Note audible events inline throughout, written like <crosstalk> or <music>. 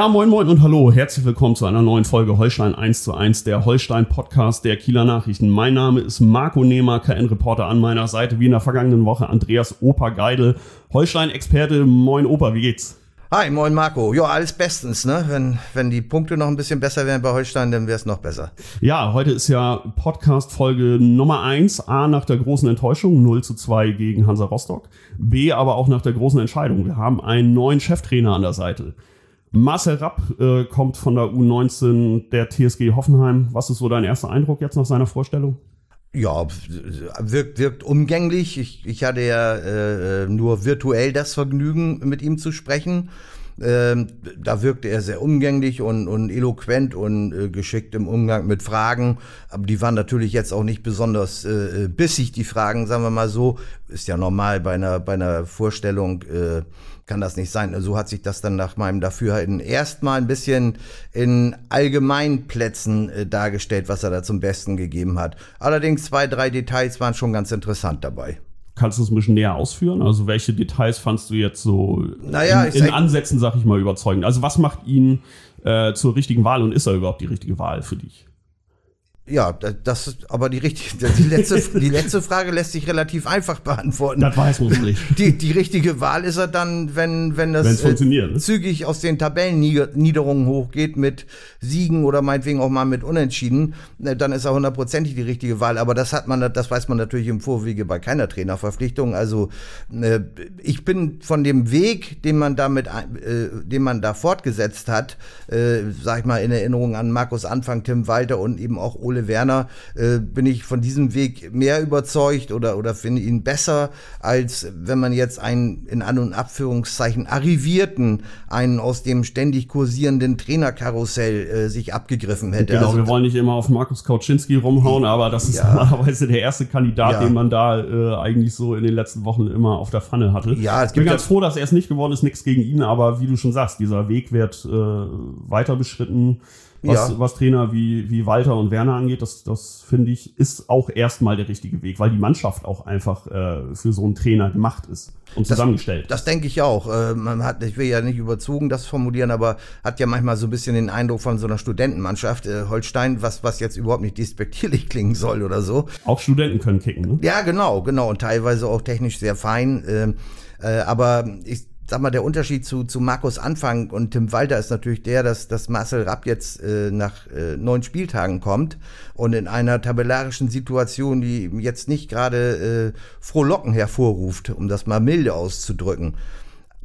Ja, moin moin und hallo, herzlich willkommen zu einer neuen Folge Holstein 1 zu 1, der Holstein Podcast der Kieler Nachrichten. Mein Name ist Marco Nehmer, KN-Reporter an meiner Seite, wie in der vergangenen Woche Andreas Opa Geidel, Holstein-Experte. Moin Opa, wie geht's? Hi, moin Marco. Ja, alles bestens, ne? Wenn, wenn die Punkte noch ein bisschen besser wären bei Holstein, dann wäre es noch besser. Ja, heute ist ja Podcast-Folge Nummer 1. A, nach der großen Enttäuschung, 0 zu 2 gegen Hansa Rostock. B, aber auch nach der großen Entscheidung. Wir haben einen neuen Cheftrainer an der Seite. Marcel Rapp äh, kommt von der U19 der TSG Hoffenheim. Was ist so dein erster Eindruck jetzt nach seiner Vorstellung? Ja, wirkt, wirkt umgänglich. Ich, ich hatte ja äh, nur virtuell das Vergnügen, mit ihm zu sprechen. Ähm, da wirkte er sehr umgänglich und, und eloquent und äh, geschickt im Umgang mit Fragen. Aber die waren natürlich jetzt auch nicht besonders äh, bissig, die Fragen, sagen wir mal so. Ist ja normal bei einer, bei einer Vorstellung. Äh, kann das nicht sein. So hat sich das dann nach meinem Dafürhalten erstmal ein bisschen in Allgemeinplätzen äh, dargestellt, was er da zum Besten gegeben hat. Allerdings zwei, drei Details waren schon ganz interessant dabei. Kannst du es ein bisschen näher ausführen? Also welche Details fandst du jetzt so naja, in, in Ansätzen, sag ich mal, überzeugend? Also was macht ihn äh, zur richtigen Wahl und ist er überhaupt die richtige Wahl für dich? Ja, das ist aber die richtige, <laughs> die letzte, die letzte Frage lässt sich relativ einfach beantworten. Das weiß man nicht. Die, die richtige Wahl ist er dann, wenn, wenn das äh, ne? zügig aus den Tabellenniederungen hochgeht mit Siegen oder meinetwegen auch mal mit Unentschieden, äh, dann ist er hundertprozentig die richtige Wahl. Aber das hat man, das weiß man natürlich im Vorwege bei keiner Trainerverpflichtung. Also, äh, ich bin von dem Weg, den man damit, äh, den man da fortgesetzt hat, sag ich mal in Erinnerung an Markus Anfang, Tim Walter und eben auch Ole Ole Werner äh, bin ich von diesem Weg mehr überzeugt oder, oder finde ihn besser, als wenn man jetzt einen in An- und Abführungszeichen Arrivierten, einen aus dem ständig kursierenden Trainerkarussell äh, sich abgegriffen hätte. Genau, also, wir wollen nicht immer auf Markus Kauczynski rumhauen, aber das ist ja. normalerweise der erste Kandidat, ja. den man da äh, eigentlich so in den letzten Wochen immer auf der Pfanne hatte. Ja, es ich bin ganz froh, dass er es nicht geworden ist, nichts gegen ihn, aber wie du schon sagst, dieser Weg wird äh, weiter beschritten was, ja. was Trainer wie, wie Walter und Werner angeht, das, das finde ich, ist auch erstmal der richtige Weg, weil die Mannschaft auch einfach äh, für so einen Trainer gemacht ist und zusammengestellt. Das, das denke ich auch. Äh, man hat, ich will ja nicht überzogen das formulieren, aber hat ja manchmal so ein bisschen den Eindruck von so einer Studentenmannschaft, äh, Holstein, was, was jetzt überhaupt nicht despektierlich <laughs> klingen soll oder so. Auch Studenten können kicken, ne? Ja, genau, genau. Und teilweise auch technisch sehr fein. Äh, äh, aber ich sag mal, der Unterschied zu, zu Markus Anfang und Tim Walter ist natürlich der, dass, dass Marcel Rapp jetzt äh, nach äh, neun Spieltagen kommt und in einer tabellarischen Situation, die jetzt nicht gerade äh, Frohlocken hervorruft, um das mal milde auszudrücken.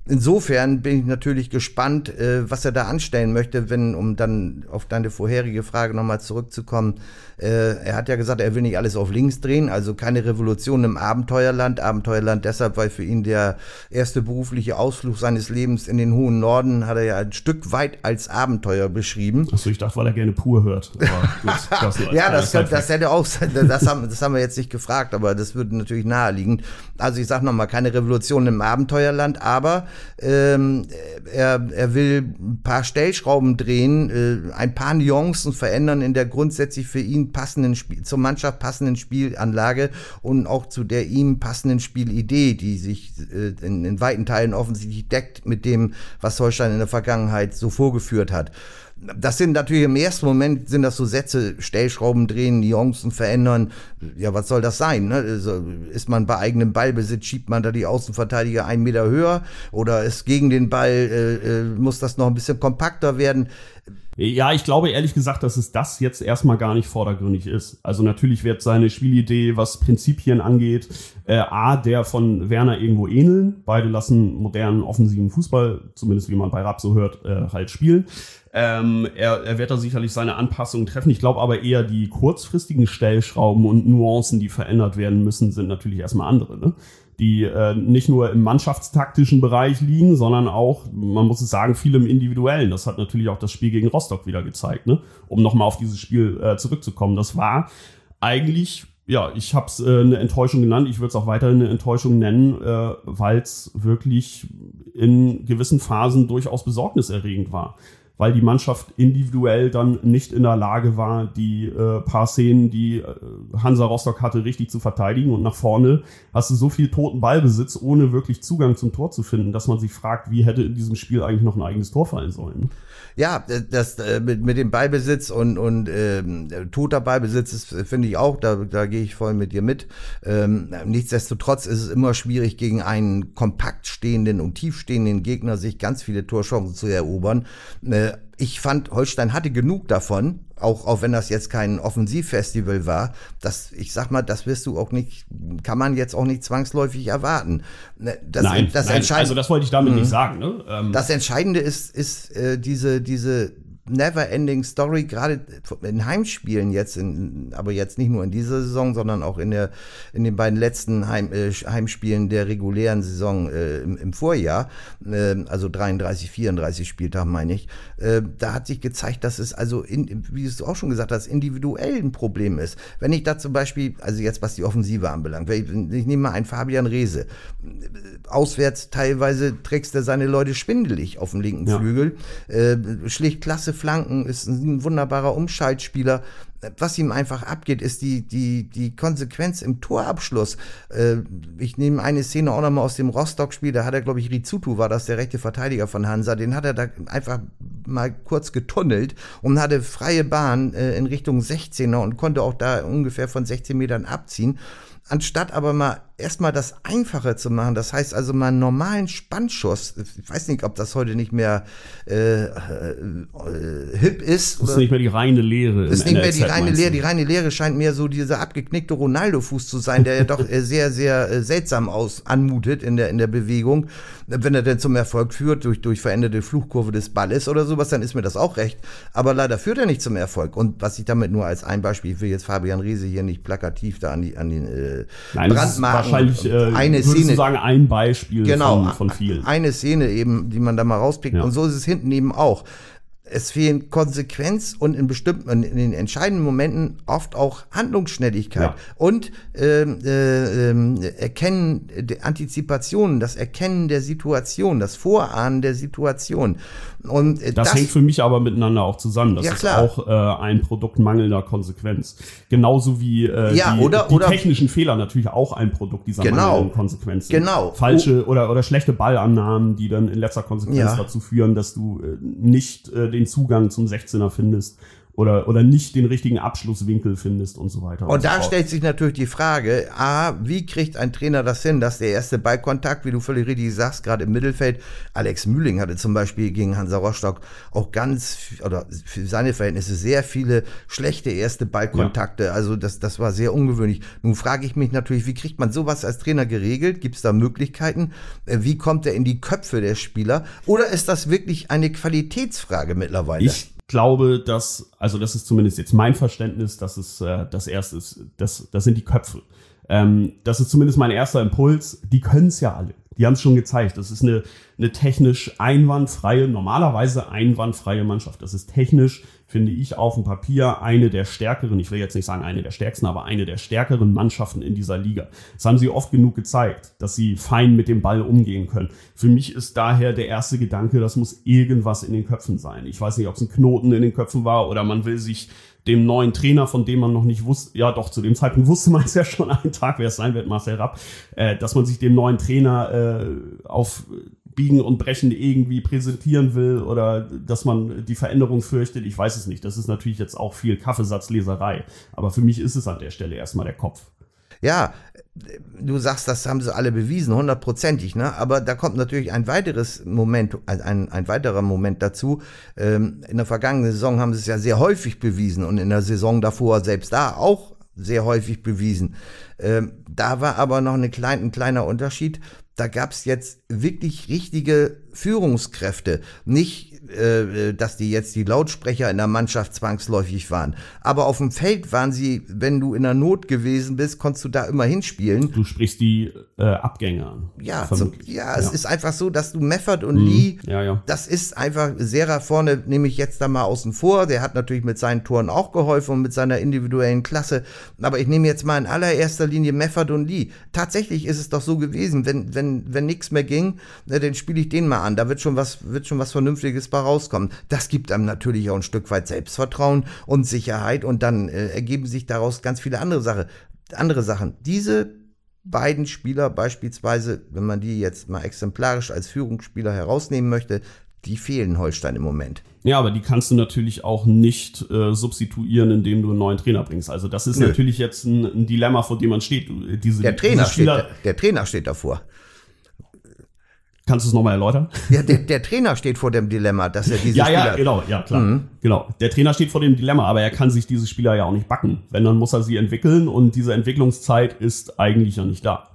Insofern bin ich natürlich gespannt, äh, was er da anstellen möchte, wenn, um dann auf deine vorherige Frage nochmal zurückzukommen. Äh, er hat ja gesagt, er will nicht alles auf links drehen, also keine Revolution im Abenteuerland. Abenteuerland deshalb, weil für ihn der erste berufliche Ausflug seines Lebens in den hohen Norden hat er ja ein Stück weit als Abenteuer beschrieben. Achso, ich dachte, weil er gerne pur hört. Gut, <laughs> das ja, das, könnte, das hätte auch, das haben, das haben wir jetzt nicht gefragt, aber das würde natürlich naheliegen. Also ich sag nochmal, keine Revolution im Abenteuerland, aber ähm, er, er will ein paar Stellschrauben drehen, äh, ein paar Nuancen verändern in der grundsätzlich für ihn passenden Spiel, zur Mannschaft passenden Spielanlage und auch zu der ihm passenden Spielidee, die sich äh, in, in weiten Teilen offensichtlich deckt mit dem, was Holstein in der Vergangenheit so vorgeführt hat das sind natürlich im ersten Moment sind das so Sätze, Stellschrauben drehen, Nuancen verändern. Ja, was soll das sein? Ne? Also ist man bei eigenem Ballbesitz, schiebt man da die Außenverteidiger einen Meter höher oder ist gegen den Ball, äh, äh, muss das noch ein bisschen kompakter werden? Ja, ich glaube ehrlich gesagt, dass es das jetzt erstmal gar nicht vordergründig ist. Also natürlich wird seine Spielidee, was Prinzipien angeht, äh, A, der von Werner irgendwo ähneln. Beide lassen modernen, offensiven Fußball, zumindest wie man bei Rapp so hört, äh, halt spielen. Ähm, er, er wird da sicherlich seine Anpassungen treffen. Ich glaube aber eher die kurzfristigen Stellschrauben und Nuancen, die verändert werden müssen, sind natürlich erstmal andere. Ne? Die äh, nicht nur im mannschaftstaktischen Bereich liegen, sondern auch, man muss es sagen, viel im individuellen. Das hat natürlich auch das Spiel gegen Rostock wieder gezeigt, ne? um nochmal auf dieses Spiel äh, zurückzukommen. Das war eigentlich ja, ich habe es äh, eine Enttäuschung genannt. Ich würde es auch weiterhin eine Enttäuschung nennen, äh, weil es wirklich in gewissen Phasen durchaus besorgniserregend war weil die Mannschaft individuell dann nicht in der Lage war, die äh, paar Szenen, die äh, Hansa Rostock hatte, richtig zu verteidigen. Und nach vorne hast du so viel toten Ballbesitz, ohne wirklich Zugang zum Tor zu finden, dass man sich fragt, wie hätte in diesem Spiel eigentlich noch ein eigenes Tor fallen sollen. Ja, das äh, mit, mit dem Ballbesitz und, und ähm, toter Ballbesitz ist, finde ich auch, da, da gehe ich voll mit dir mit. Ähm, nichtsdestotrotz ist es immer schwierig, gegen einen kompakt stehenden und tiefstehenden Gegner sich ganz viele Torchancen zu erobern. Äh, ich fand, Holstein hatte genug davon, auch, auch wenn das jetzt kein Offensivfestival war, das, ich sag mal, das wirst du auch nicht, kann man jetzt auch nicht zwangsläufig erwarten. Ne, das, nein, das nein, also das wollte ich damit nicht mhm. sagen. Ne? Ähm. Das Entscheidende ist, ist äh, diese, diese never-ending Story, gerade in Heimspielen jetzt, in, aber jetzt nicht nur in dieser Saison, sondern auch in, der, in den beiden letzten Heim, äh, Heimspielen der regulären Saison äh, im, im, Vorjahr, äh, also 33, 34 Spieltag meine ich, äh, da hat sich gezeigt, dass es also, in, wie du auch schon gesagt hast, individuell ein Problem ist. Wenn ich da zum Beispiel, also jetzt was die Offensive anbelangt, ich, ich nehme mal einen Fabian Rehse, auswärts teilweise trägst er seine Leute schwindelig auf dem linken ja. Flügel, äh, schlicht klasse Flanken, ist ein wunderbarer Umschaltspieler. Was ihm einfach abgeht, ist die, die, die Konsequenz im Torabschluss. Äh, ich nehme eine Szene auch nochmal aus dem Rostock-Spiel, da hat er, glaube ich, Rizutu war das, der rechte Verteidiger von Hansa, den hat er da einfach mal kurz getunnelt und hatte freie Bahn äh, in Richtung 16er und konnte auch da ungefähr von 16 Metern abziehen anstatt aber mal erstmal das Einfache zu machen, das heißt also mal einen normalen Spannschuss, ich weiß nicht, ob das heute nicht mehr äh, äh, hip ist. Das ist nicht mehr die reine Lehre. Das ist nicht mehr die reine Lehre. Die reine Lehre scheint mir so dieser abgeknickte Ronaldo-Fuß zu sein, der ja doch äh, sehr, sehr äh, seltsam aus anmutet in der, in der Bewegung. Wenn er denn zum Erfolg führt, durch, durch veränderte Fluchkurve des Balles oder sowas, dann ist mir das auch recht. Aber leider führt er nicht zum Erfolg. Und was ich damit nur als ein Beispiel, ich will jetzt Fabian Riese hier nicht plakativ da an, die, an den äh, Nein, Brandmarken wahrscheinlich äh, eine Szene. sagen, ein Beispiel genau, von, von vielen. Eine Szene eben, die man da mal rauspickt. Ja. Und so ist es hinten eben auch es fehlen Konsequenz und in bestimmten, in den entscheidenden Momenten oft auch Handlungsschnelligkeit ja. und äh, äh, Erkennen der Antizipation, das Erkennen der Situation, das Vorahnen der Situation. Und äh, das, das, hängt für mich aber miteinander auch zusammen. Das ja, ist auch äh, ein Produkt mangelnder Konsequenz. Genauso wie äh, ja, die, oder, die oder, technischen Fehler natürlich auch ein Produkt dieser genau, mangelnden Konsequenz sind. Genau. Falsche oder, oder schlechte Ballannahmen, die dann in letzter Konsequenz ja. dazu führen, dass du äh, nicht äh, den Zugang zum 16er findest oder, oder nicht den richtigen Abschlusswinkel findest und so weiter. Und, und da so stellt sich natürlich die Frage, A, wie kriegt ein Trainer das hin, dass der erste Ballkontakt, wie du völlig richtig sagst, gerade im Mittelfeld, Alex Mühling hatte zum Beispiel gegen Hansa Rostock auch ganz, oder für seine Verhältnisse sehr viele schlechte erste Ballkontakte. Ja. Also das, das war sehr ungewöhnlich. Nun frage ich mich natürlich, wie kriegt man sowas als Trainer geregelt? Gibt es da Möglichkeiten? Äh, wie kommt er in die Köpfe der Spieler? Oder ist das wirklich eine Qualitätsfrage mittlerweile? Ich glaube, dass, also das ist zumindest jetzt mein Verständnis, dass es äh, das erste ist, das, das sind die Köpfe. Ähm, das ist zumindest mein erster Impuls. Die können es ja alle. Die haben es schon gezeigt. Das ist eine, eine technisch einwandfreie, normalerweise einwandfreie Mannschaft. Das ist technisch, finde ich, auf dem Papier eine der stärkeren, ich will jetzt nicht sagen eine der stärksten, aber eine der stärkeren Mannschaften in dieser Liga. Das haben sie oft genug gezeigt, dass sie fein mit dem Ball umgehen können. Für mich ist daher der erste Gedanke, das muss irgendwas in den Köpfen sein. Ich weiß nicht, ob es ein Knoten in den Köpfen war oder man will sich dem neuen Trainer, von dem man noch nicht wusste, ja doch, zu dem Zeitpunkt wusste man es ja schon <laughs> einen Tag, wer es sein wird, Marcel Rapp, äh, dass man sich dem neuen Trainer äh, auf Biegen und Brechen irgendwie präsentieren will oder dass man die Veränderung fürchtet, ich weiß es nicht. Das ist natürlich jetzt auch viel Kaffeesatzleserei. Aber für mich ist es an der Stelle erstmal der Kopf. Ja, du sagst, das haben sie alle bewiesen, hundertprozentig, ne? Aber da kommt natürlich ein weiteres Moment, ein, ein weiterer Moment dazu. Ähm, in der vergangenen Saison haben sie es ja sehr häufig bewiesen und in der Saison davor selbst da auch sehr häufig bewiesen. Ähm, da war aber noch eine klein, ein kleiner Unterschied. da gab es jetzt wirklich richtige Führungskräfte. Nicht äh, dass die jetzt die Lautsprecher in der Mannschaft zwangsläufig waren. Aber auf dem Feld waren sie, wenn du in der Not gewesen bist, konntest du da immer hinspielen. Du sprichst die äh, Abgänge an. Ja, zum, ja, es ja. ist einfach so, dass du Meffert und mhm. Lee, ja, ja. das ist einfach Serra vorne, nehme ich jetzt da mal außen vor. Der hat natürlich mit seinen Toren auch geholfen und mit seiner individuellen Klasse. Aber ich nehme jetzt mal in allererster Linie Meffert und Lee. Tatsächlich ist es doch so gewesen, wenn, wenn, wenn nichts mehr ging, dann spiele ich den mal an. Da wird schon was, wird schon was Vernünftiges bei rauskommen. Das gibt einem natürlich auch ein Stück weit Selbstvertrauen und Sicherheit und dann äh, ergeben sich daraus ganz viele andere, Sache, andere Sachen. Diese beiden Spieler beispielsweise, wenn man die jetzt mal exemplarisch als Führungsspieler herausnehmen möchte, die fehlen Holstein im Moment. Ja, aber die kannst du natürlich auch nicht äh, substituieren, indem du einen neuen Trainer bringst. Also das ist Nö. natürlich jetzt ein, ein, Dilemma, vor dem man steht. Diese, der, Trainer steht, der, der Trainer steht davor. Kannst du es nochmal erläutern? <laughs> Ja, der, der, Trainer steht vor dem Dilemma, dass er diese ja, Spieler... Ja, genau, ja, klar. Mhm. Genau. Der Trainer steht vor dem Dilemma, aber er kann sich diese Spieler ja auch nicht backen. Wenn, dann muss er sie entwickeln und diese Entwicklungszeit ist eigentlich noch nicht da.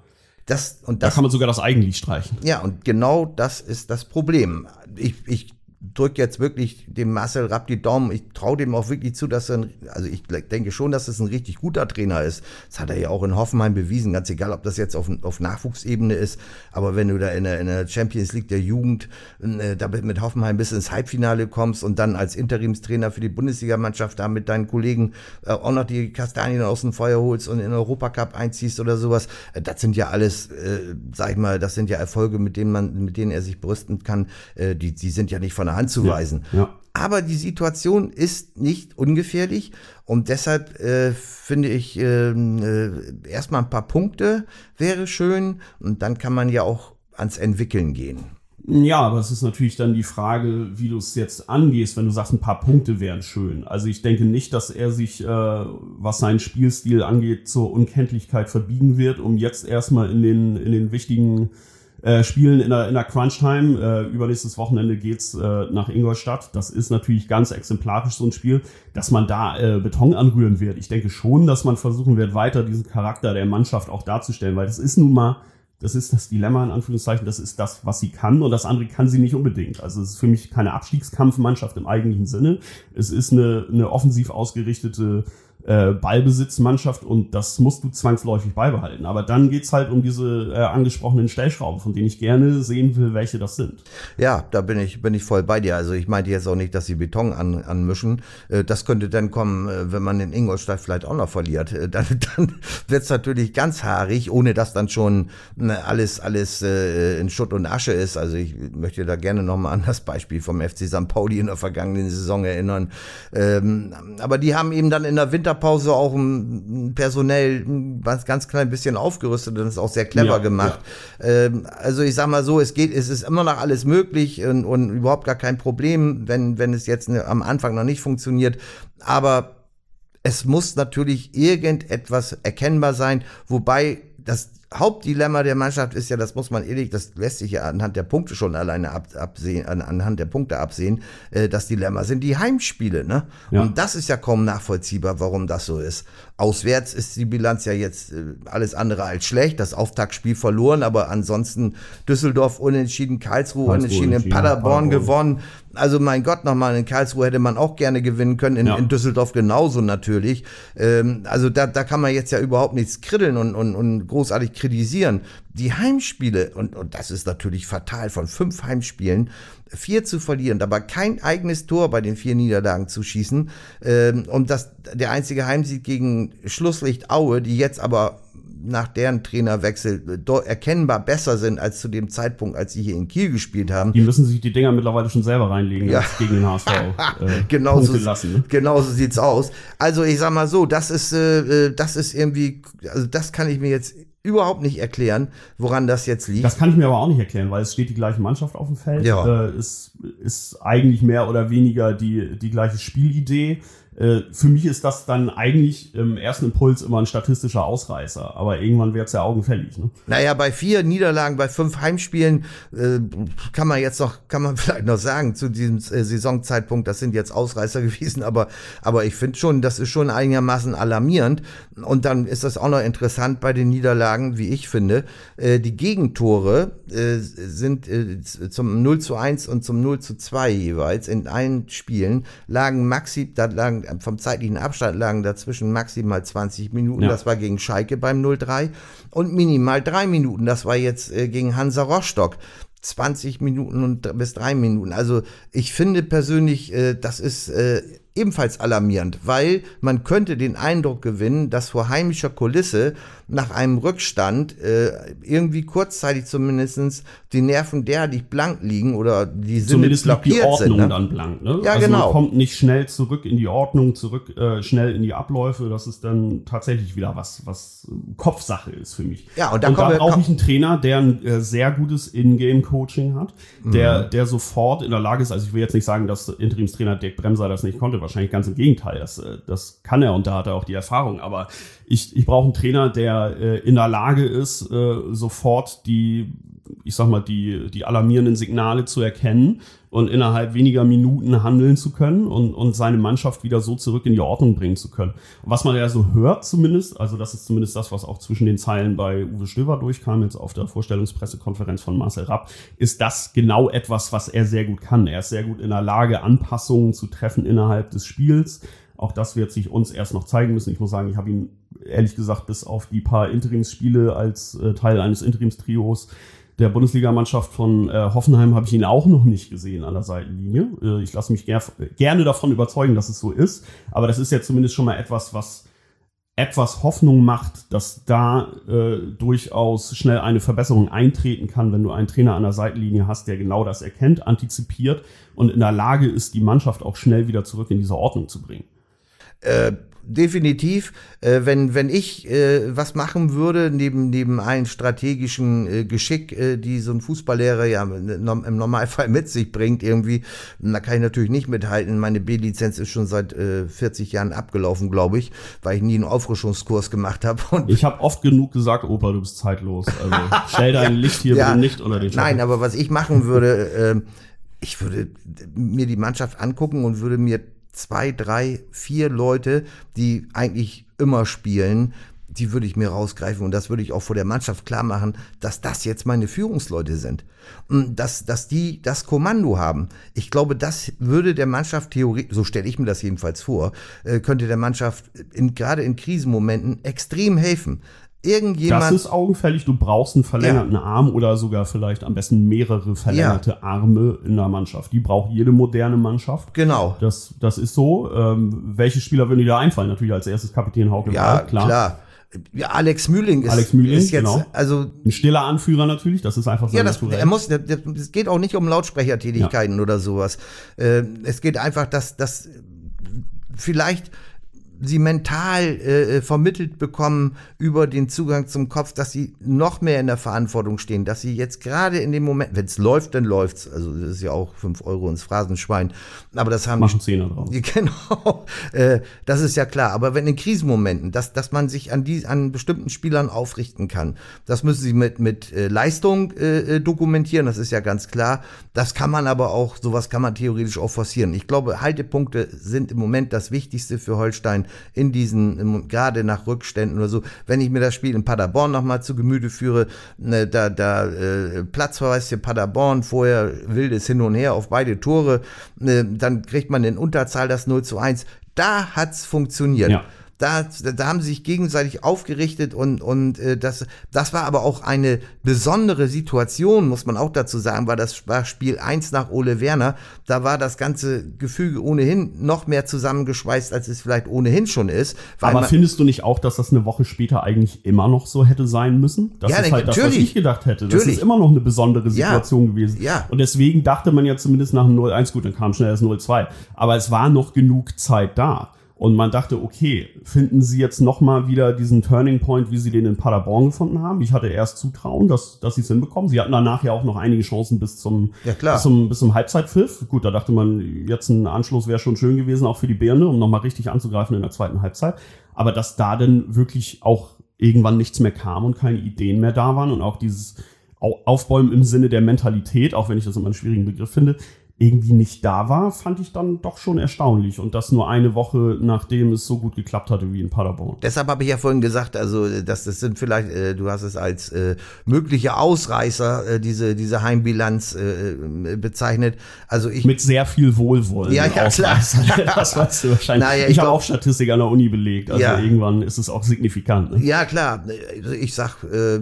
Das, und das, da kann man sogar das eigentlich streichen. Ja, und genau das ist das Problem. Ich, ich drücke jetzt wirklich dem Marcel Rapp die Daumen. Ich traue dem auch wirklich zu, dass er, ein, also ich denke schon, dass es ein richtig guter Trainer ist. Das hat er ja auch in Hoffenheim bewiesen, ganz egal, ob das jetzt auf, auf Nachwuchsebene ist. Aber wenn du da in der, in der Champions League der Jugend äh, mit Hoffenheim bis ins Halbfinale kommst und dann als Interimstrainer für die Bundesligamannschaft da mit deinen Kollegen äh, auch noch die Kastanien aus dem Feuer holst und in den Europacup einziehst oder sowas, äh, das sind ja alles, äh, sag ich mal, das sind ja Erfolge, mit denen man, mit denen er sich brüsten kann. Äh, die, die sind ja nicht von der Hand zu weisen. Ja, ja. Aber die Situation ist nicht ungefährlich und deshalb äh, finde ich ähm, äh, erstmal ein paar Punkte wäre schön und dann kann man ja auch ans Entwickeln gehen. Ja, aber es ist natürlich dann die Frage, wie du es jetzt angehst, wenn du sagst, ein paar Punkte wären schön. Also ich denke nicht, dass er sich, äh, was seinen Spielstil angeht, zur Unkenntlichkeit verbiegen wird, um jetzt erstmal in den, in den wichtigen äh, spielen in der, in der Crunch-Time. Äh, übernächstes Wochenende geht's äh, nach Ingolstadt. Das ist natürlich ganz exemplarisch so ein Spiel, dass man da äh, Beton anrühren wird. Ich denke schon, dass man versuchen wird, weiter diesen Charakter der Mannschaft auch darzustellen, weil das ist nun mal das ist das Dilemma in Anführungszeichen, das ist das, was sie kann und das andere kann sie nicht unbedingt. Also es ist für mich keine Abstiegskampfmannschaft im eigentlichen Sinne. Es ist eine, eine offensiv ausgerichtete äh, Ballbesitzmannschaft und das musst du zwangsläufig beibehalten. Aber dann geht's halt um diese äh, angesprochenen Stellschrauben, von denen ich gerne sehen will, welche das sind. Ja, da bin ich, bin ich voll bei dir. Also ich meinte jetzt auch nicht, dass sie Beton an, anmischen. Äh, das könnte dann kommen, äh, wenn man in Ingolstadt vielleicht auch noch verliert. Äh, dann <laughs> dann wird's natürlich ganz haarig, ohne dass dann schon ne, alles, alles äh, in Schutt und Asche ist. Also ich möchte da gerne nochmal an das Beispiel vom FC St. Pauli in der vergangenen Saison erinnern. Ähm, aber die haben eben dann in der Winter Winterpause auch ein, personell ein ganz klein bisschen aufgerüstet und ist auch sehr clever ja, gemacht. Ja. Ähm, also ich sag mal so, es geht, es ist immer noch alles möglich und, und überhaupt gar kein Problem, wenn, wenn es jetzt ne, am Anfang noch nicht funktioniert. Aber es muss natürlich irgendetwas erkennbar sein, wobei das Hauptdilemma der Mannschaft ist ja, das muss man ehrlich, das lässt sich ja anhand der Punkte schon alleine ab, absehen, anhand der Punkte absehen. Äh, das Dilemma sind die Heimspiele, ne? Ja. Und das ist ja kaum nachvollziehbar, warum das so ist. Auswärts ist die Bilanz ja jetzt äh, alles andere als schlecht. Das Auftaktspiel verloren, aber ansonsten Düsseldorf unentschieden, Karlsruhe, Karlsruhe unentschieden, in Paderborn, Paderborn gewonnen. Also mein Gott, nochmal in Karlsruhe hätte man auch gerne gewinnen können, in, ja. in Düsseldorf genauso natürlich. Ähm, also da, da kann man jetzt ja überhaupt nichts kriddeln und, und, und großartig kritisieren. Die Heimspiele, und, und das ist natürlich fatal, von fünf Heimspielen, vier zu verlieren, aber kein eigenes Tor bei den vier Niederlagen zu schießen. Ähm, und das der einzige Heimsieg gegen Schlusslicht Aue, die jetzt aber nach deren Trainerwechsel erkennbar besser sind als zu dem Zeitpunkt, als sie hier in Kiel gespielt haben. Die müssen sich die Dinger mittlerweile schon selber reinlegen, ja. gegen den HSV <laughs> äh, genau so, lassen. Ne? Genau so sieht's aus. Also ich sag mal so, das ist, äh, äh, das ist irgendwie, also das kann ich mir jetzt überhaupt nicht erklären, woran das jetzt liegt. Das kann ich mir aber auch nicht erklären, weil es steht die gleiche Mannschaft auf dem Feld. Ja. Äh, es ist eigentlich mehr oder weniger die, die gleiche Spielidee. Äh, für mich ist das dann eigentlich im ersten Impuls immer ein statistischer Ausreißer, aber irgendwann wird es ja augenfällig. Ne? Naja, bei vier Niederlagen, bei fünf Heimspielen äh, kann man jetzt noch, kann man <laughs> vielleicht noch sagen, zu diesem äh, Saisonzeitpunkt, das sind jetzt Ausreißer <laughs> gewesen, aber, aber ich finde schon, das ist schon einigermaßen alarmierend. Und dann ist das auch noch interessant bei den Niederlagen, wie ich finde. Äh, die Gegentore äh, sind zum 0 zu 1 und zum 0 zu 2 jeweils in allen Spielen lagen maxi, da lagen vom zeitlichen Abstand lagen dazwischen maximal 20 Minuten. Ja. Das war gegen Schalke beim 0-3 und minimal drei Minuten. Das war jetzt äh, gegen Hansa Rostock. 20 Minuten und bis drei Minuten. Also ich finde persönlich, äh, das ist äh, ebenfalls alarmierend, weil man könnte den Eindruck gewinnen, dass vor heimischer Kulisse nach einem Rückstand äh, irgendwie kurzzeitig zumindestens die Nerven derartig blank liegen oder die Sinne Zumindest blockiert die Ordnung sind, ne? dann blank. Ne? Ja, also genau. Man kommt nicht schnell zurück in die Ordnung, zurück äh, schnell in die Abläufe. Das ist dann tatsächlich wieder was, was Kopfsache ist für mich. Ja, und, und da brauche ich einen Trainer, der ein äh, sehr gutes Ingame-Coaching hat, der, mhm. der sofort in der Lage ist, also ich will jetzt nicht sagen, dass Interimstrainer Dirk Bremser das nicht konnte, wahrscheinlich ganz im Gegenteil. Das, äh, das kann er und da hat er auch die Erfahrung. Aber ich, ich brauche einen Trainer, der äh, in der Lage ist, äh, sofort die, ich sag mal, die, die alarmierenden Signale zu erkennen und innerhalb weniger Minuten handeln zu können und, und seine Mannschaft wieder so zurück in die Ordnung bringen zu können. was man ja so hört zumindest, also das ist zumindest das, was auch zwischen den Zeilen bei Uwe Stöver durchkam, jetzt auf der Vorstellungspressekonferenz von Marcel Rapp, ist das genau etwas, was er sehr gut kann. Er ist sehr gut in der Lage, Anpassungen zu treffen innerhalb des Spiels auch das wird sich uns erst noch zeigen müssen. Ich muss sagen, ich habe ihn ehrlich gesagt bis auf die paar Interimsspiele als äh, Teil eines Interimstrios der Bundesligamannschaft von äh, Hoffenheim habe ich ihn auch noch nicht gesehen an der Seitenlinie. Äh, ich lasse mich ger gerne davon überzeugen, dass es so ist. Aber das ist ja zumindest schon mal etwas, was etwas Hoffnung macht, dass da äh, durchaus schnell eine Verbesserung eintreten kann, wenn du einen Trainer an der Seitenlinie hast, der genau das erkennt, antizipiert und in der Lage ist, die Mannschaft auch schnell wieder zurück in diese Ordnung zu bringen. Äh, definitiv, äh, wenn, wenn ich äh, was machen würde, neben, neben allen strategischen äh, Geschick, äh, die so ein Fußballlehrer ja im Normalfall mit sich bringt, irgendwie, da kann ich natürlich nicht mithalten. Meine B-Lizenz ist schon seit äh, 40 Jahren abgelaufen, glaube ich, weil ich nie einen Auffrischungskurs gemacht habe. Ich habe oft genug gesagt, Opa, du bist zeitlos. Also stell dein <laughs> ja, Licht hier ja, bitte nicht unter den Schatten. Nein, aber was ich machen würde, äh, ich würde mir die Mannschaft angucken und würde mir zwei, drei, vier Leute, die eigentlich immer spielen, die würde ich mir rausgreifen und das würde ich auch vor der Mannschaft klar machen, dass das jetzt meine Führungsleute sind. Dass, dass die das Kommando haben. Ich glaube, das würde der Mannschaft theoretisch, so stelle ich mir das jedenfalls vor, äh, könnte der Mannschaft in, gerade in Krisenmomenten extrem helfen. Irgendjemand. Das ist augenfällig. Du brauchst einen verlängerten ja. Arm oder sogar vielleicht am besten mehrere verlängerte ja. Arme in der Mannschaft. Die braucht jede moderne Mannschaft. Genau. Das, das ist so. Ähm, welche Spieler würden dir da einfallen? Natürlich als erstes Kapitän Hauke. Ja, klar. klar. Ja, Alex Mühling ist, Alex Mühling, ist jetzt genau. also ein stiller Anführer natürlich. Das ist einfach so. Ja, das, er muss. Es geht auch nicht um Lautsprechertätigkeiten ja. oder sowas. Äh, es geht einfach, dass dass vielleicht sie mental äh, äh, vermittelt bekommen über den Zugang zum Kopf, dass sie noch mehr in der Verantwortung stehen, dass sie jetzt gerade in dem Moment, wenn es läuft, dann läuft's. Also das ist ja auch fünf Euro ins Phrasenschwein. Aber das haben Machen Zehner drauf. <laughs> Genau, äh, das ist ja klar. Aber wenn in Krisenmomenten, dass, dass man sich an die an bestimmten Spielern aufrichten kann, das müssen sie mit mit äh, Leistung äh, äh, dokumentieren. Das ist ja ganz klar. Das kann man aber auch, sowas kann man theoretisch auch forcieren. Ich glaube, Haltepunkte sind im Moment das Wichtigste für Holstein in diesen, gerade nach Rückständen oder so, wenn ich mir das Spiel in Paderborn nochmal zu Gemüte führe, ne, da, da äh, Platzverweis hier Paderborn, vorher wildes Hin und Her auf beide Tore, ne, dann kriegt man in Unterzahl das 0 zu 1. Da hat's funktioniert. Ja. Da, da haben sie sich gegenseitig aufgerichtet und, und äh, das, das war aber auch eine besondere Situation, muss man auch dazu sagen, weil das war Spiel 1 nach Ole Werner. Da war das ganze Gefüge ohnehin noch mehr zusammengeschweißt, als es vielleicht ohnehin schon ist. aber findest du nicht auch, dass das eine Woche später eigentlich immer noch so hätte sein müssen? Das ja, ist halt natürlich. das, was ich gedacht hätte. Das natürlich. ist immer noch eine besondere Situation ja, gewesen. Ja. Und deswegen dachte man ja zumindest nach dem 0-1, gut, dann kam schnell das 0-2. Aber es war noch genug Zeit da. Und man dachte, okay, finden sie jetzt nochmal wieder diesen Turning Point, wie sie den in Paderborn gefunden haben? Ich hatte erst Zutrauen, dass, dass sie es hinbekommen. Sie hatten danach ja auch noch einige Chancen bis zum, ja. Bis zum, bis zum Halbzeitpfiff. Gut, da dachte man, jetzt ein Anschluss wäre schon schön gewesen, auch für die Birne, um nochmal richtig anzugreifen in der zweiten Halbzeit. Aber dass da dann wirklich auch irgendwann nichts mehr kam und keine Ideen mehr da waren und auch dieses Aufbäumen im Sinne der Mentalität, auch wenn ich das immer einen schwierigen Begriff finde, irgendwie nicht da war, fand ich dann doch schon erstaunlich. Und das nur eine Woche, nachdem es so gut geklappt hatte wie in Paderborn. Deshalb habe ich ja vorhin gesagt, also das, das sind vielleicht, äh, du hast es als äh, mögliche Ausreißer, äh, diese, diese Heimbilanz äh, bezeichnet. Also ich. Mit sehr viel Wohlwollen. Ja, ja, klar. <laughs> das weißt du wahrscheinlich. Naja, ich, ich habe auch Statistik an der Uni belegt. Also ja. irgendwann ist es auch signifikant. Ne? Ja, klar. Also ich sag, äh,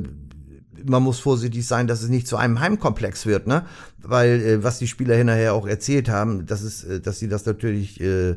man muss vorsichtig sein, dass es nicht zu einem Heimkomplex wird, ne? Weil äh, was die Spieler hinterher auch erzählt haben, dass es, äh, dass sie das natürlich äh,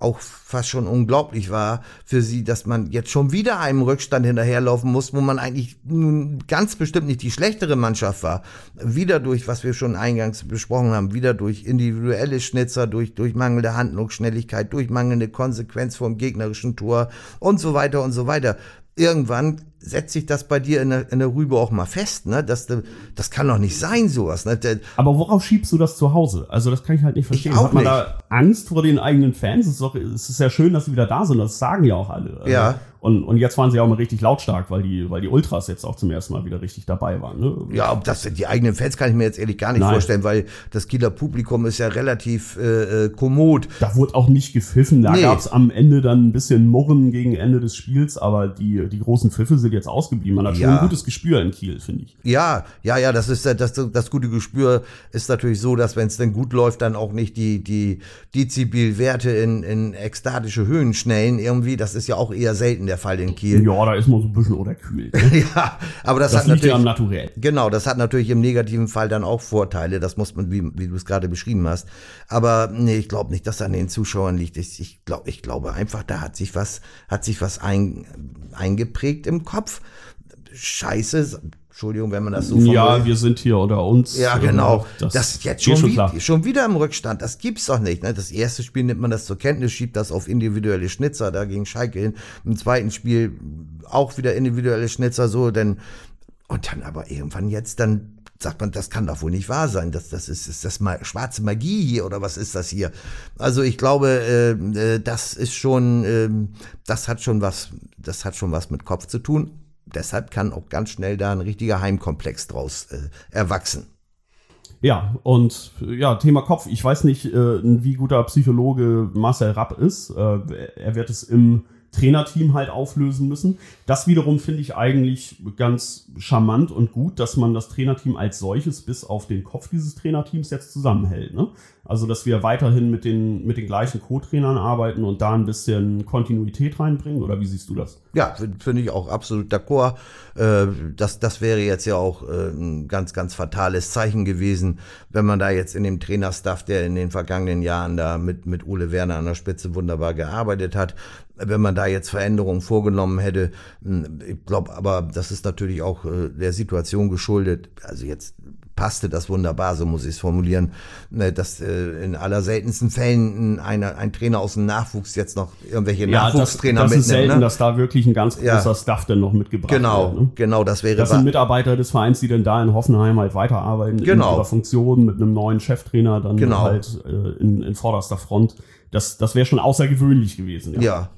auch fast schon unglaublich war für sie, dass man jetzt schon wieder einem Rückstand hinterherlaufen muss, wo man eigentlich nun ganz bestimmt nicht die schlechtere Mannschaft war. Wieder durch, was wir schon eingangs besprochen haben, wieder durch individuelle Schnitzer, durch, durch mangelnde Handlungsschnelligkeit, durch mangelnde Konsequenz vom gegnerischen Tor und so weiter und so weiter. Irgendwann setzt sich das bei dir in der, in der Rübe auch mal fest, ne? Das, das kann doch nicht sein, sowas. Ne? Aber worauf schiebst du das zu Hause? Also das kann ich halt nicht verstehen. Ich auch Hat man nicht. da Angst vor den eigenen Fans? Es ist, doch, es ist ja schön, dass sie wieder da sind. Das sagen ja auch alle. Also ja. Und, und jetzt waren sie auch mal richtig lautstark, weil die, weil die Ultras jetzt auch zum ersten Mal wieder richtig dabei waren. Ne? Ja, ob das die eigenen Fans kann ich mir jetzt ehrlich gar nicht Nein. vorstellen, weil das Kieler Publikum ist ja relativ äh, äh kommod. Da wurde auch nicht gepfiffen. Da nee. gab es am Ende dann ein bisschen Murren gegen Ende des Spiels, aber die, die großen Pfiffe sind jetzt ausgeblieben. Man hat ja. schon ein gutes Gespür in Kiel, finde ich. Ja, ja, ja, das ist das, das gute Gespür ist natürlich so, dass wenn es denn gut läuft, dann auch nicht die, die Dezibelwerte in, in ekstatische Höhen schnellen irgendwie. Das ist ja auch eher selten der Fall in Kiel. Ja, da ist man so ein bisschen unterkühlt. Ne? <laughs> ja, aber das, das hat natürlich. Ja am Naturell. Genau, das hat natürlich im negativen Fall dann auch Vorteile. Das muss man, wie, wie du es gerade beschrieben hast. Aber nee, ich glaube nicht, dass an den Zuschauern liegt. Ich, ich, glaub, ich glaube einfach, da hat sich was, hat sich was ein, eingeprägt im Kopf. Scheiße, Entschuldigung, wenn man das so formuliert. Ja, wir sind hier unter uns. Ja, genau. Das, das ist jetzt schon, schon, wie, schon, wieder im Rückstand. Das gibt's doch nicht. Ne? Das erste Spiel nimmt man das zur Kenntnis, schiebt das auf individuelle Schnitzer da gegen Schalke hin. Im zweiten Spiel auch wieder individuelle Schnitzer so, denn und dann aber irgendwann jetzt dann sagt man, das kann doch wohl nicht wahr sein. Das, das ist, ist das mal schwarze Magie hier oder was ist das hier? Also ich glaube, äh, äh, das ist schon, äh, das hat schon was, das hat schon was mit Kopf zu tun deshalb kann auch ganz schnell da ein richtiger Heimkomplex draus äh, erwachsen. Ja, und ja, Thema Kopf. Ich weiß nicht, äh, wie guter Psychologe Marcel Rapp ist. Äh, er wird es im Trainerteam halt auflösen müssen. Das wiederum finde ich eigentlich ganz charmant und gut, dass man das Trainerteam als solches bis auf den Kopf dieses Trainerteams jetzt zusammenhält. Ne? Also, dass wir weiterhin mit den, mit den gleichen Co-Trainern arbeiten und da ein bisschen Kontinuität reinbringen. Oder wie siehst du das? Ja, finde ich auch absolut d'accord. Äh, das, das wäre jetzt ja auch äh, ein ganz, ganz fatales Zeichen gewesen, wenn man da jetzt in dem Trainerstaff, der in den vergangenen Jahren da mit, mit Ole Werner an der Spitze wunderbar gearbeitet hat, wenn man da jetzt Veränderungen vorgenommen hätte. Hm, ich glaube aber, das ist natürlich auch äh, der Situation geschuldet. Also jetzt passte das wunderbar, so muss ich es formulieren, ne, dass äh, in aller seltensten Fällen ein, ein Trainer aus dem Nachwuchs jetzt noch irgendwelche ja, Nachwuchstrainer das, das mitnimmt. Das ist selten, ne? dass da wirklich ein ganz großer ja. Staff dann noch mitgebracht genau, wird. Ne? Genau, das wäre Das sind Mitarbeiter des Vereins, die dann da in Hoffenheim halt weiterarbeiten genau. in ihrer Funktion mit einem neuen Cheftrainer dann genau. halt äh, in, in vorderster Front. Das, das wäre schon außergewöhnlich gewesen. ja. ja.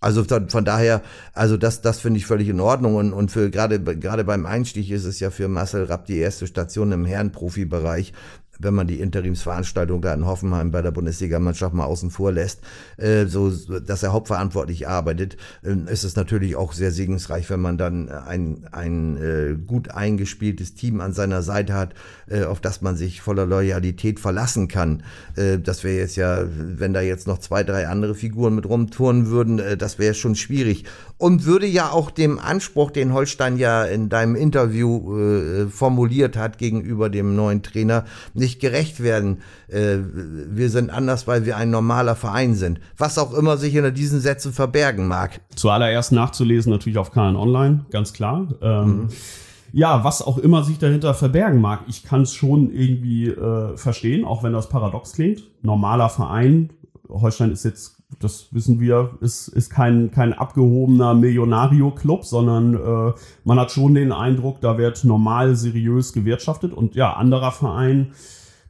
Also von daher, also das, das finde ich völlig in Ordnung und, und für gerade, gerade beim Einstieg ist es ja für Marcel Rapp die erste Station im Herrenprofibereich wenn man die Interimsveranstaltung da in Hoffenheim bei der Bundesligamannschaft mal außen vor lässt, äh, so, dass er hauptverantwortlich arbeitet, äh, ist es natürlich auch sehr segensreich, wenn man dann ein, ein äh, gut eingespieltes Team an seiner Seite hat, äh, auf das man sich voller Loyalität verlassen kann. Äh, das wäre jetzt ja, wenn da jetzt noch zwei, drei andere Figuren mit rumtouren würden, das wäre schon schwierig. Und würde ja auch dem Anspruch, den Holstein ja in deinem Interview formuliert hat gegenüber dem neuen Trainer, nicht nicht gerecht werden. Äh, wir sind anders, weil wir ein normaler Verein sind. Was auch immer sich hinter diesen Sätzen verbergen mag. Zuallererst nachzulesen natürlich auf KN Online, ganz klar. Ähm, mhm. Ja, was auch immer sich dahinter verbergen mag, ich kann es schon irgendwie äh, verstehen, auch wenn das paradox klingt. Normaler Verein, Holstein ist jetzt das wissen wir, ist, ist kein, kein abgehobener Millionario-Club, sondern äh, man hat schon den Eindruck, da wird normal, seriös gewirtschaftet. Und ja, anderer Verein,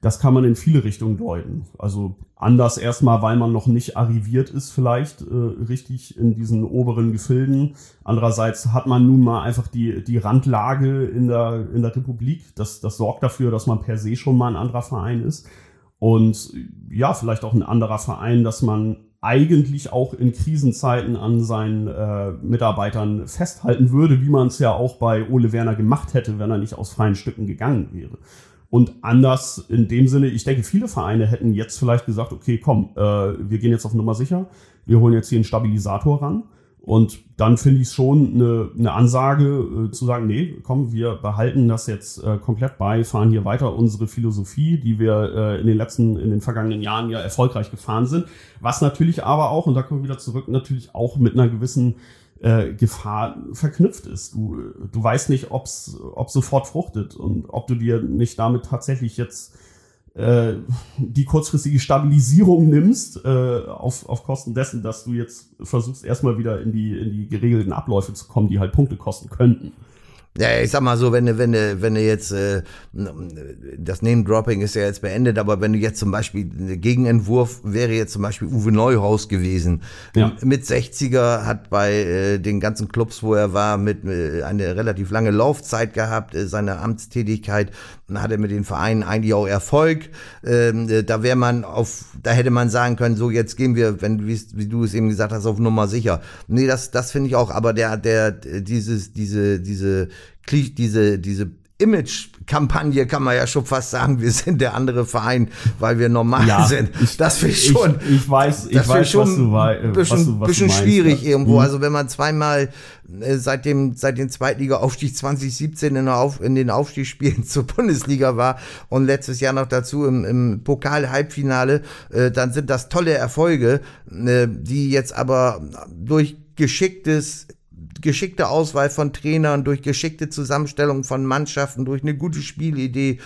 das kann man in viele Richtungen deuten. Also anders erstmal, weil man noch nicht arriviert ist, vielleicht äh, richtig in diesen oberen Gefilden. Andererseits hat man nun mal einfach die, die Randlage in der, in der Republik. Das, das sorgt dafür, dass man per se schon mal ein anderer Verein ist. Und ja, vielleicht auch ein anderer Verein, dass man eigentlich auch in Krisenzeiten an seinen äh, Mitarbeitern festhalten würde, wie man es ja auch bei Ole Werner gemacht hätte, wenn er nicht aus freien Stücken gegangen wäre. Und anders in dem Sinne, ich denke, viele Vereine hätten jetzt vielleicht gesagt, okay, komm, äh, wir gehen jetzt auf Nummer sicher, wir holen jetzt hier einen Stabilisator ran. Und dann finde ich es schon eine, eine Ansage äh, zu sagen, nee, komm, wir behalten das jetzt äh, komplett bei, fahren hier weiter unsere Philosophie, die wir äh, in den letzten, in den vergangenen Jahren ja erfolgreich gefahren sind. Was natürlich aber auch, und da kommen wir wieder zurück, natürlich auch mit einer gewissen äh, Gefahr verknüpft ist. Du, du weißt nicht, ob's, ob sofort fruchtet und ob du dir nicht damit tatsächlich jetzt äh, die kurzfristige Stabilisierung nimmst äh, auf, auf Kosten dessen, dass du jetzt versuchst, erstmal wieder in die, in die geregelten Abläufe zu kommen, die halt Punkte kosten könnten. Ja, ich sag mal so, wenn du, wenn du, wenn du jetzt, äh, das Name-Dropping ist ja jetzt beendet, aber wenn du jetzt zum Beispiel, Gegenentwurf wäre jetzt zum Beispiel Uwe Neuhaus gewesen. Ja. Mit 60er, hat bei äh, den ganzen Clubs, wo er war, mit äh, eine relativ lange Laufzeit gehabt, äh, seine Amtstätigkeit, dann hat er mit den Vereinen eigentlich auch Erfolg. Ähm, äh, da wäre man auf, da hätte man sagen können, so jetzt gehen wir, wenn wie, wie du es eben gesagt hast, auf Nummer sicher. Nee, das, das finde ich auch, aber der, der, dieses, diese, diese diese, diese Image-Kampagne kann man ja schon fast sagen, wir sind der andere Verein, weil wir normal ja, sind. Das finde ich schon. Ich, ich weiß, ich weiß, schon was du, bisschen, was du, was bisschen meinst, schwierig ja. irgendwo. Mhm. Also wenn man zweimal äh, seit dem seit dem Zweitliga-Aufstieg 2017 in, Auf, in den Aufstiegsspielen <laughs> zur Bundesliga war und letztes Jahr noch dazu im, im Pokal-Halbfinale, äh, dann sind das tolle Erfolge, äh, die jetzt aber durch geschicktes geschickte Auswahl von Trainern, durch geschickte Zusammenstellung von Mannschaften, durch eine gute Spielidee.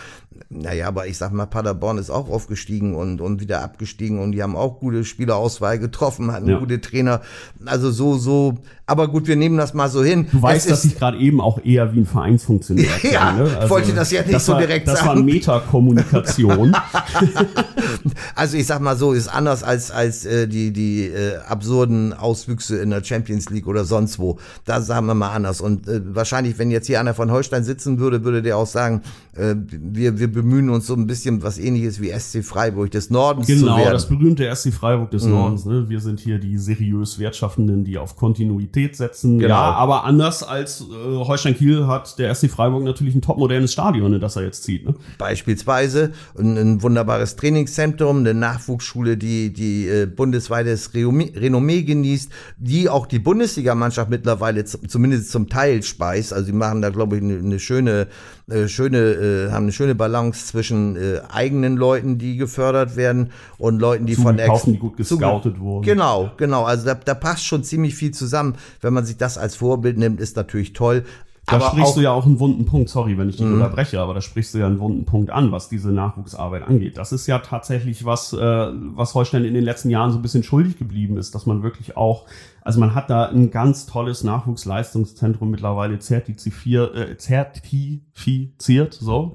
Naja, aber ich sag mal, Paderborn ist auch aufgestiegen und, und wieder abgestiegen und die haben auch gute Spielerauswahl getroffen, hatten ja. gute Trainer. Also so, so, aber gut, wir nehmen das mal so hin. Du weißt, dass ich gerade eben auch eher wie ein Vereinsfunktionär <laughs> Ja, ne? also, wollte das ja nicht das so war, direkt das sagen. Das war Metakommunikation. <laughs> <laughs> also ich sag mal so, ist anders als, als äh, die, die äh, absurden Auswüchse in der Champions League oder sonst wo. Da sagen wir mal anders. Und äh, wahrscheinlich, wenn jetzt hier einer von Holstein sitzen würde, würde der auch sagen, äh, wir, wir bemühen uns so ein bisschen was ähnliches wie SC Freiburg des Nordens genau, zu werden. Genau, das berühmte SC Freiburg des mhm. Nordens. Ne? Wir sind hier die seriös Wirtschaftenden, die auf Kontinuität setzen. Genau. Ja, aber anders als äh, Holstein Kiel hat der SC Freiburg natürlich ein topmodernes Stadion, in das er jetzt zieht. Ne? Beispielsweise ein, ein wunderbares Trainingszentrum, eine Nachwuchsschule, die, die äh, bundesweites Renommee genießt, die auch die Bundesligamannschaft mittlerweile zumindest zum Teil speist. Also sie machen da, glaube ich, eine, eine schöne, äh, schöne, äh, haben eine schöne Balance zwischen äh, eigenen Leuten, die gefördert werden und Leuten, die von Ex die gut gescoutet wurden. Genau, genau. Also da, da passt schon ziemlich viel zusammen. Wenn man sich das als Vorbild nimmt, ist natürlich toll. Da aber sprichst du ja auch einen wunden Punkt, sorry, wenn ich dich mhm. unterbreche, aber da sprichst du ja einen wunden Punkt an, was diese Nachwuchsarbeit angeht. Das ist ja tatsächlich was, äh, was Holstein in den letzten Jahren so ein bisschen schuldig geblieben ist, dass man wirklich auch also man hat da ein ganz tolles Nachwuchsleistungszentrum mittlerweile zertifiziert, äh, zertifiziert, so.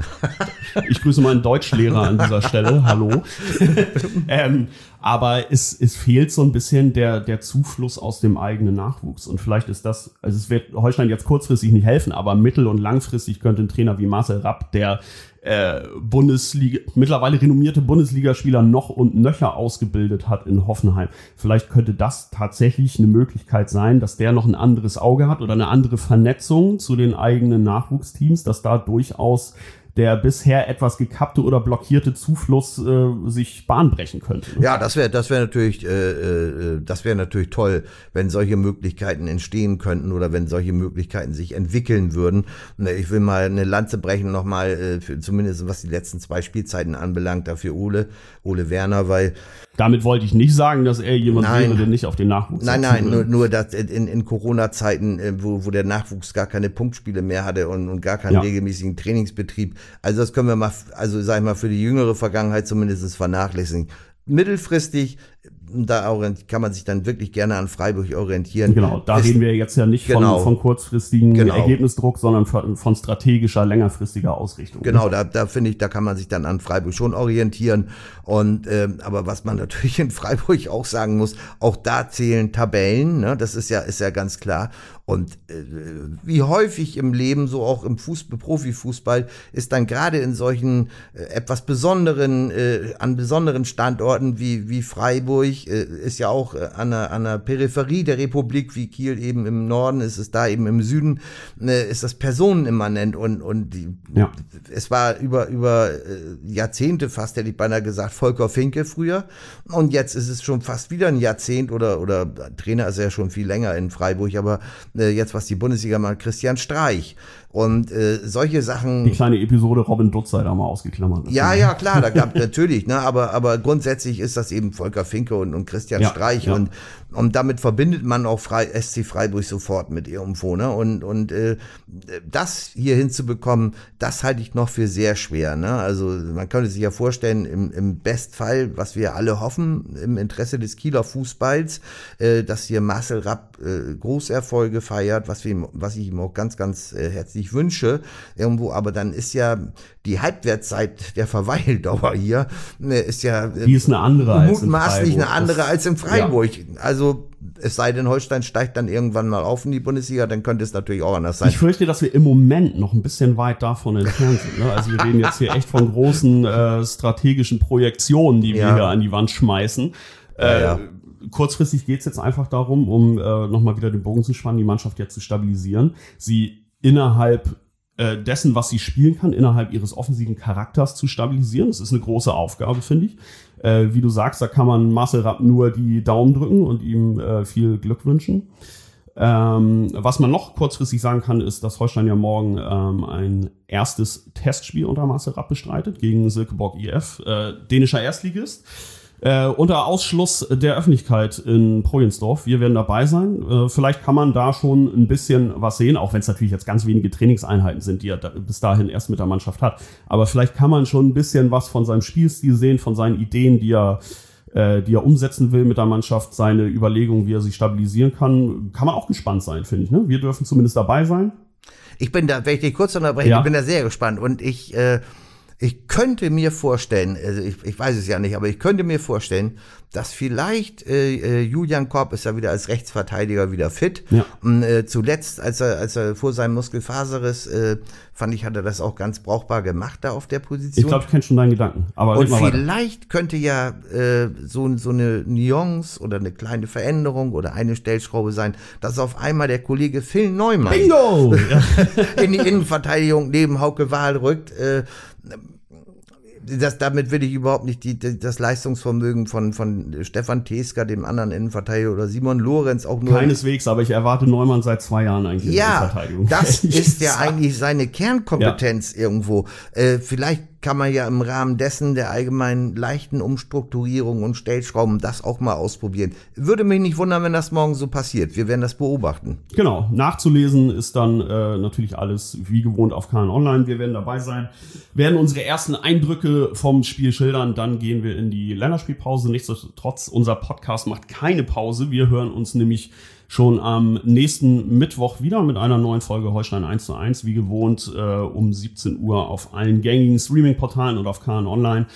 Ich grüße meinen Deutschlehrer an dieser Stelle. Hallo. <laughs> ähm, aber es, es fehlt so ein bisschen der, der Zufluss aus dem eigenen Nachwuchs. Und vielleicht ist das, also es wird Holstein jetzt kurzfristig nicht helfen, aber mittel- und langfristig könnte ein Trainer wie Marcel Rapp, der äh, Bundesliga, mittlerweile renommierte Bundesligaspieler noch und nöcher ausgebildet hat in Hoffenheim. Vielleicht könnte das tatsächlich eine Möglichkeit sein, dass der noch ein anderes Auge hat oder eine andere Vernetzung zu den eigenen Nachwuchsteams, dass da durchaus der bisher etwas gekappte oder blockierte Zufluss äh, sich Bahn könnte. Ja, das wäre das wäre natürlich äh, äh, das wäre natürlich toll, wenn solche Möglichkeiten entstehen könnten oder wenn solche Möglichkeiten sich entwickeln würden. Ich will mal eine Lanze brechen nochmal, äh, zumindest was die letzten zwei Spielzeiten anbelangt, dafür Ole, Ole Werner, weil damit wollte ich nicht sagen, dass er jemand nein, wäre, der nicht auf den Nachwuchs Nein, nein, nur, nur dass in, in Corona-Zeiten, äh, wo, wo der Nachwuchs gar keine Punktspiele mehr hatte und, und gar keinen ja. regelmäßigen Trainingsbetrieb. Also das können wir mal, also sag ich mal, für die jüngere Vergangenheit zumindest vernachlässigen. Mittelfristig da kann man sich dann wirklich gerne an Freiburg orientieren. Genau, da ist, reden wir jetzt ja nicht genau, von, von kurzfristigen genau. Ergebnisdruck, sondern von, von, strategischer, längerfristiger Ausrichtung. Genau, da, da finde ich, da kann man sich dann an Freiburg schon orientieren. Und äh, aber was man <laughs> natürlich in Freiburg auch sagen muss, auch da zählen Tabellen, ne? das ist ja, ist ja ganz klar. Und äh, wie häufig im Leben, so auch im Fußball, Profifußball, ist dann gerade in solchen äh, etwas besonderen, äh, an besonderen Standorten wie, wie Freiburg, äh, ist ja auch äh, an, der, an der Peripherie der Republik, wie Kiel eben im Norden, ist es da eben im Süden, äh, ist das personenimmanent und, und die, ja. es war über, über äh, Jahrzehnte fast, hätte ich beinahe gesagt, Volker Finke früher. Und jetzt ist es schon fast wieder ein Jahrzehnt oder, oder Trainer ist ja schon viel länger in Freiburg, aber jetzt was die Bundesliga macht, Christian Streich. Und äh, solche Sachen. Die kleine Episode Robin Dutz sei da mal ausgeklammert. Ja, ja, klar, da gab <laughs> natürlich, ne, aber, aber grundsätzlich ist das eben Volker Finke und, und Christian ja, Streich ja. und und damit verbindet man auch Frei, SC Freiburg sofort mit irgendwo. Ne? Und, und äh, das hier hinzubekommen, das halte ich noch für sehr schwer. Ne? Also man könnte sich ja vorstellen, im, im Bestfall, was wir alle hoffen, im Interesse des Kieler Fußballs, äh, dass hier Marcel Rapp äh, Großerfolge feiert, was, wir was ich ihm auch ganz, ganz äh, herzlich wünsche. Irgendwo, aber dann ist ja die Halbwertszeit der Verweildauer hier, äh, ist ja äh, die ist eine andere mutmaßlich eine andere als in Freiburg. Ja. Also es sei denn, Holstein steigt dann irgendwann mal auf in die Bundesliga, dann könnte es natürlich auch anders sein. Ich fürchte, dass wir im Moment noch ein bisschen weit davon entfernt sind. Ne? Also wir reden jetzt hier echt von großen äh, strategischen Projektionen, die wir hier an die Wand schmeißen. Äh, ja, kurzfristig geht es jetzt einfach darum, um äh, nochmal wieder den Bogen zu spannen, die Mannschaft jetzt zu stabilisieren, sie innerhalb äh, dessen, was sie spielen kann, innerhalb ihres offensiven Charakters zu stabilisieren. Das ist eine große Aufgabe, finde ich. Äh, wie du sagst, da kann man Marcel Rapp nur die Daumen drücken und ihm äh, viel Glück wünschen. Ähm, was man noch kurzfristig sagen kann, ist, dass Holstein ja morgen ähm, ein erstes Testspiel unter Marcel Rapp bestreitet gegen Silkeborg IF, äh, dänischer Erstligist. Äh, unter Ausschluss der Öffentlichkeit in Projensdorf. Wir werden dabei sein. Äh, vielleicht kann man da schon ein bisschen was sehen, auch wenn es natürlich jetzt ganz wenige Trainingseinheiten sind, die er da, bis dahin erst mit der Mannschaft hat. Aber vielleicht kann man schon ein bisschen was von seinem Spielstil sehen, von seinen Ideen, die er, äh, die er umsetzen will mit der Mannschaft, seine Überlegungen, wie er sich stabilisieren kann. Kann man auch gespannt sein, finde ich. Ne? Wir dürfen zumindest dabei sein. Ich bin da, wenn ich dich kurz unterbreche, ja. ich bin da sehr gespannt und ich äh, ich könnte mir vorstellen, also ich, ich weiß es ja nicht, aber ich könnte mir vorstellen, dass vielleicht äh, äh, Julian Korb ist ja wieder als Rechtsverteidiger wieder fit. Ja. Und, äh, zuletzt, als er, als er vor seinem Muskelfaserriss, äh, fand ich, hat er das auch ganz brauchbar gemacht da auf der Position. Ich glaube, ich kenne schon deinen Gedanken. Aber Und vielleicht weiter. könnte ja äh, so, so eine Nuance oder eine kleine Veränderung oder eine Stellschraube sein, dass auf einmal der Kollege Phil Neumann Bingo! <laughs> in die Innenverteidigung neben Hauke Wahl rückt. Äh, das, damit will ich überhaupt nicht die, das Leistungsvermögen von, von Stefan Teska, dem anderen Innenverteidiger, oder Simon Lorenz auch nur. Keineswegs, aber ich erwarte Neumann seit zwei Jahren eigentlich ja, in der Verteidigung. Das <laughs> ist ja eigentlich seine Kernkompetenz ja. irgendwo. Äh, vielleicht kann man ja im Rahmen dessen der allgemeinen leichten Umstrukturierung und Stellschrauben das auch mal ausprobieren. Würde mich nicht wundern, wenn das morgen so passiert. Wir werden das beobachten. Genau. Nachzulesen ist dann äh, natürlich alles wie gewohnt auf KN Online. Wir werden dabei sein, werden unsere ersten Eindrücke vom Spiel schildern. Dann gehen wir in die Länderspielpause. Nichtsdestotrotz, unser Podcast macht keine Pause. Wir hören uns nämlich schon am nächsten Mittwoch wieder mit einer neuen Folge Holstein 1 zu 1, wie gewohnt, äh, um 17 Uhr auf allen gängigen Streaming-Portalen und auf KN Online.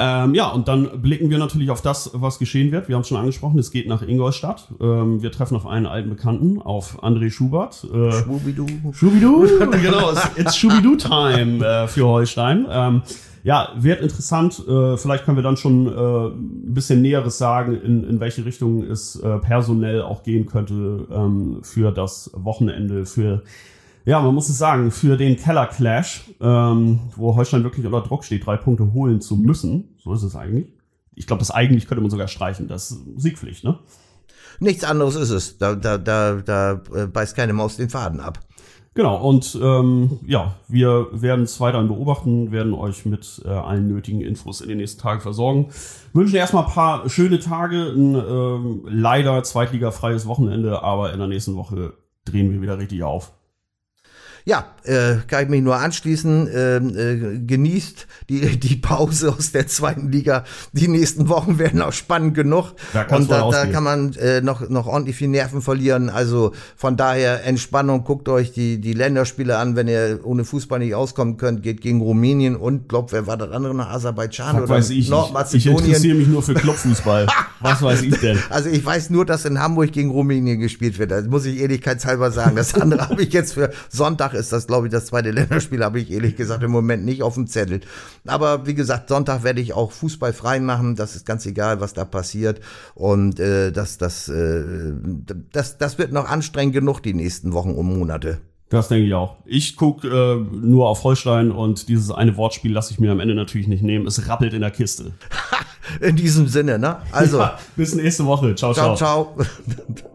Ähm, ja, und dann blicken wir natürlich auf das, was geschehen wird. Wir haben es schon angesprochen, es geht nach Ingolstadt. Ähm, wir treffen auf einen alten Bekannten, auf André Schubert. Äh, Schubidu. Schubidu, <laughs> genau, it's Schubidu-Time äh, für Holstein. Ähm, ja, wird interessant. Äh, vielleicht können wir dann schon äh, ein bisschen Näheres sagen, in, in welche Richtung es äh, personell auch gehen könnte ähm, für das Wochenende, für ja, man muss es sagen, für den Keller Clash, ähm, wo Holstein wirklich unter Druck steht, drei Punkte holen zu müssen. So ist es eigentlich. Ich glaube, das eigentlich könnte man sogar streichen. Das ist Siegpflicht, ne? Nichts anderes ist es. Da, da, da, da äh, beißt keine Maus den Faden ab. Genau, und ähm, ja, wir werden es weiterhin beobachten, werden euch mit äh, allen nötigen Infos in den nächsten Tagen versorgen. Wünschen erstmal ein paar schöne Tage, ein ähm, leider zweitligafreies Wochenende, aber in der nächsten Woche drehen wir wieder richtig auf. Ja, äh, kann ich mich nur anschließen. Ähm, äh, genießt die, die Pause aus der zweiten Liga. Die nächsten Wochen werden auch spannend genug. Da und da, da kann man äh, noch, noch ordentlich viel Nerven verlieren. Also von daher Entspannung. Guckt euch die, die Länderspiele an. Wenn ihr ohne Fußball nicht auskommen könnt, geht gegen Rumänien und, glaub, wer war das andere noch? Aserbaidschan Was oder weiß ich Nordmazedonien. Ich interessiere mich nur für Clubfußball. <laughs> Was weiß ich denn? Also ich weiß nur, dass in Hamburg gegen Rumänien gespielt wird. Das muss ich ehrlichkeitshalber sagen. Das andere <laughs> habe ich jetzt für Sonntag ist das, glaube ich, das zweite <laughs> Länderspiel, habe ich ehrlich gesagt im Moment nicht auf dem Zettel. Aber wie gesagt, Sonntag werde ich auch Fußball frei machen. Das ist ganz egal, was da passiert. Und äh, das, das, äh, das, das wird noch anstrengend genug die nächsten Wochen und Monate. Das denke ich auch. Ich gucke äh, nur auf Holstein und dieses eine Wortspiel lasse ich mir am Ende natürlich nicht nehmen. Es rappelt in der Kiste. <laughs> in diesem Sinne, ne? Also. <laughs> Ja, bis nächste Woche. Ciao, ciao. Ciao, ciao.